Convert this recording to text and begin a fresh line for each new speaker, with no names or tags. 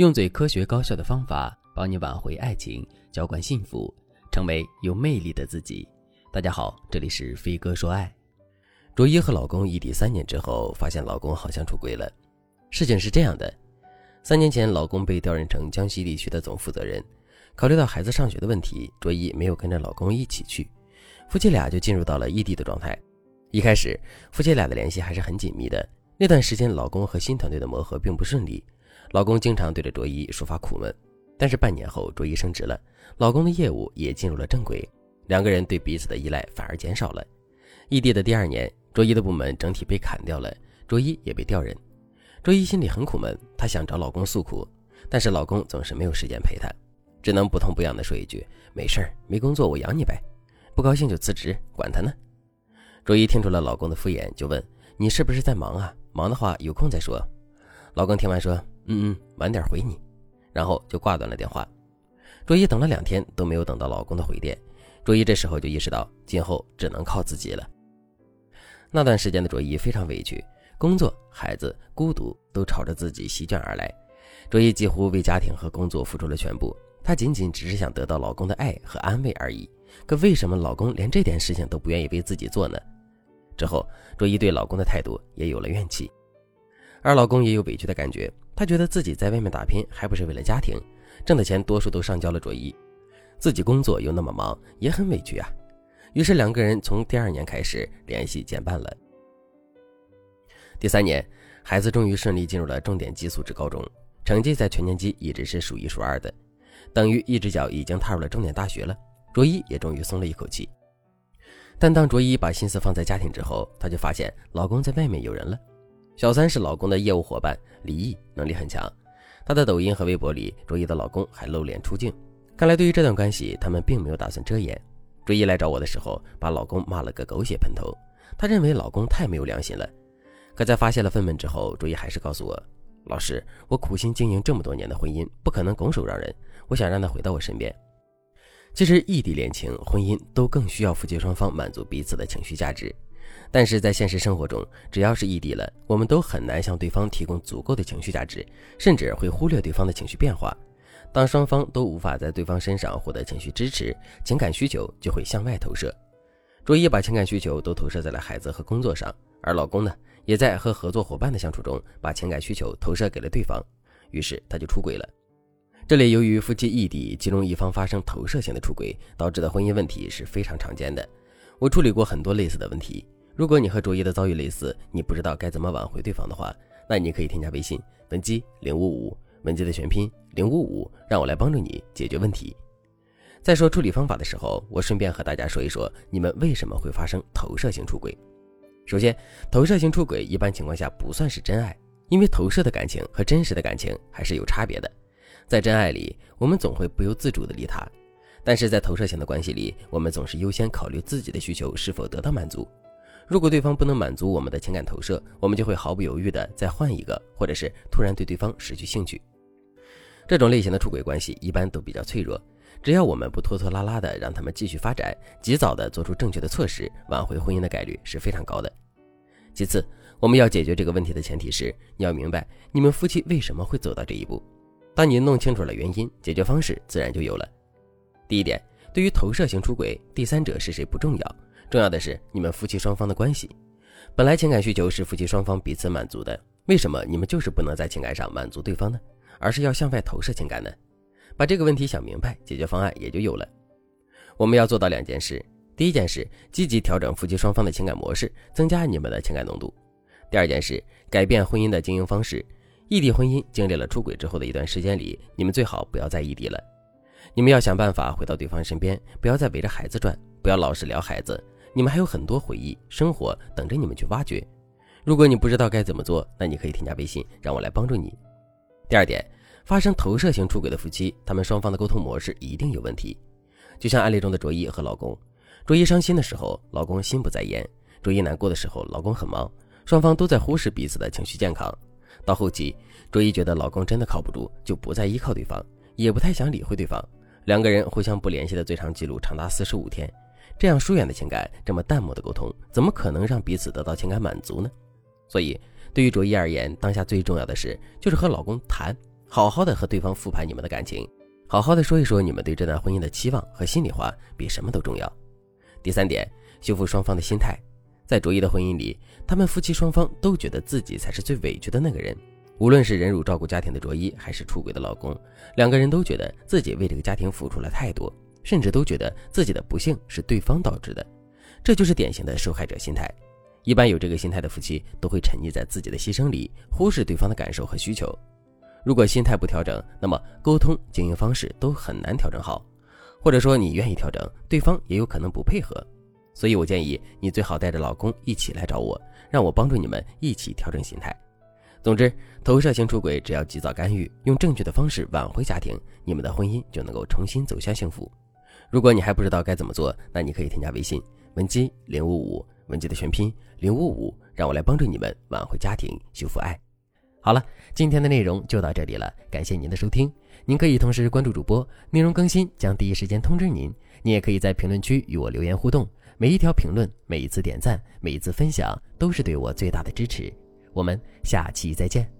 用最科学高效的方法帮你挽回爱情，浇灌幸福，成为有魅力的自己。大家好，这里是飞哥说爱。卓一和老公异地三年之后，发现老公好像出轨了。事情是这样的：三年前，老公被调任成江西地区的总负责人。考虑到孩子上学的问题，卓一没有跟着老公一起去，夫妻俩就进入到了异地的状态。一开始，夫妻俩的联系还是很紧密的。那段时间，老公和新团队的磨合并不顺利。老公经常对着卓一抒发苦闷，但是半年后卓一升职了，老公的业务也进入了正轨，两个人对彼此的依赖反而减少了。异地的第二年，卓一的部门整体被砍掉了，卓一也被调任。卓一心里很苦闷，她想找老公诉苦，但是老公总是没有时间陪她，只能不痛不痒地说一句：“没事儿，没工作我养你呗，不高兴就辞职，管他呢。”卓一听出了老公的敷衍，就问：“你是不是在忙啊？忙的话有空再说。”老公听完说。嗯嗯，晚点回你，然后就挂断了电话。卓一等了两天都没有等到老公的回电，卓一这时候就意识到今后只能靠自己了。那段时间的卓一非常委屈，工作、孩子、孤独都朝着自己席卷而来。卓一几乎为家庭和工作付出了全部，她仅仅只是想得到老公的爱和安慰而已。可为什么老公连这点事情都不愿意为自己做呢？之后，卓一对老公的态度也有了怨气，而老公也有委屈的感觉。他觉得自己在外面打拼还不是为了家庭，挣的钱多数都上交了卓一，自己工作又那么忙，也很委屈啊。于是两个人从第二年开始联系减半了。第三年，孩子终于顺利进入了重点寄宿制高中，成绩在全年级一直是数一数二的，等于一只脚已经踏入了重点大学了。卓一也终于松了一口气。但当卓一把心思放在家庭之后，她就发现老公在外面有人了。小三是老公的业务伙伴李毅，能力很强。她的抖音和微博里，卓一的老公还露脸出镜。看来对于这段关系，他们并没有打算遮掩。卓一来找我的时候，把老公骂了个狗血喷头。她认为老公太没有良心了。可在发泄了愤懑之后，卓一还是告诉我：“老师，我苦心经营这么多年的婚姻，不可能拱手让人。我想让他回到我身边。”其实，异地恋情、婚姻都更需要夫妻双方满足彼此的情绪价值。但是在现实生活中，只要是异地了，我们都很难向对方提供足够的情绪价值，甚至会忽略对方的情绪变化。当双方都无法在对方身上获得情绪支持，情感需求就会向外投射。卓一把情感需求都投射在了孩子和工作上，而老公呢，也在和合作伙伴的相处中把情感需求投射给了对方，于是他就出轨了。这里由于夫妻异地，其中一方发生投射性的出轨，导致的婚姻问题是非常常见的。我处理过很多类似的问题。如果你和卓一的遭遇类似，你不知道该怎么挽回对方的话，那你可以添加微信文姬零五五，文姬的全拼零五五，让我来帮助你解决问题。在说处理方法的时候，我顺便和大家说一说你们为什么会发生投射性出轨。首先，投射性出轨一般情况下不算是真爱，因为投射的感情和真实的感情还是有差别的。在真爱里，我们总会不由自主的利他，但是在投射性的关系里，我们总是优先考虑自己的需求是否得到满足。如果对方不能满足我们的情感投射，我们就会毫不犹豫的再换一个，或者是突然对对方失去兴趣。这种类型的出轨关系一般都比较脆弱，只要我们不拖拖拉拉的让他们继续发展，及早的做出正确的措施，挽回婚姻的概率是非常高的。其次，我们要解决这个问题的前提是，你要明白你们夫妻为什么会走到这一步。当你弄清楚了原因，解决方式自然就有了。第一点，对于投射型出轨，第三者是谁不重要。重要的是你们夫妻双方的关系。本来情感需求是夫妻双方彼此满足的，为什么你们就是不能在情感上满足对方呢？而是要向外投射情感呢？把这个问题想明白，解决方案也就有了。我们要做到两件事：第一件事，积极调整夫妻双方的情感模式，增加你们的情感浓度；第二件事，改变婚姻的经营方式。异地婚姻经历了出轨之后的一段时间里，你们最好不要再异地了。你们要想办法回到对方身边，不要再围着孩子转，不要老是聊孩子。你们还有很多回忆、生活等着你们去挖掘。如果你不知道该怎么做，那你可以添加微信，让我来帮助你。第二点，发生投射型出轨的夫妻，他们双方的沟通模式一定有问题。就像案例中的卓一和老公，卓一伤心的时候，老公心不在焉；卓一难过的时候，老公很忙，双方都在忽视彼此的情绪健康。到后期，卓一觉得老公真的靠不住，就不再依靠对方，也不太想理会对方，两个人互相不联系的最长记录长达四十五天。这样疏远的情感，这么淡漠的沟通，怎么可能让彼此得到情感满足呢？所以，对于卓一而言，当下最重要的事就是和老公谈，好好的和对方复盘你们的感情，好好的说一说你们对这段婚姻的期望和心里话，比什么都重要。第三点，修复双方的心态。在卓一的婚姻里，他们夫妻双方都觉得自己才是最委屈的那个人。无论是忍辱照顾家庭的卓一，还是出轨的老公，两个人都觉得自己为这个家庭付出了太多，甚至都觉得自己的不幸是对方导致的。这就是典型的受害者心态。一般有这个心态的夫妻，都会沉溺在自己的牺牲里，忽视对方的感受和需求。如果心态不调整，那么沟通、经营方式都很难调整好。或者说，你愿意调整，对方也有可能不配合。所以我建议你最好带着老公一起来找我，让我帮助你们一起调整心态。总之，投射型出轨只要及早干预，用正确的方式挽回家庭，你们的婚姻就能够重新走向幸福。如果你还不知道该怎么做，那你可以添加微信文姬零五五，文姬的全拼零五五，让我来帮助你们挽回家庭，修复爱。好了，今天的内容就到这里了，感谢您的收听。您可以同时关注主播，内容更新将第一时间通知您。您也可以在评论区与我留言互动。每一条评论，每一次点赞，每一次分享，都是对我最大的支持。我们下期再见。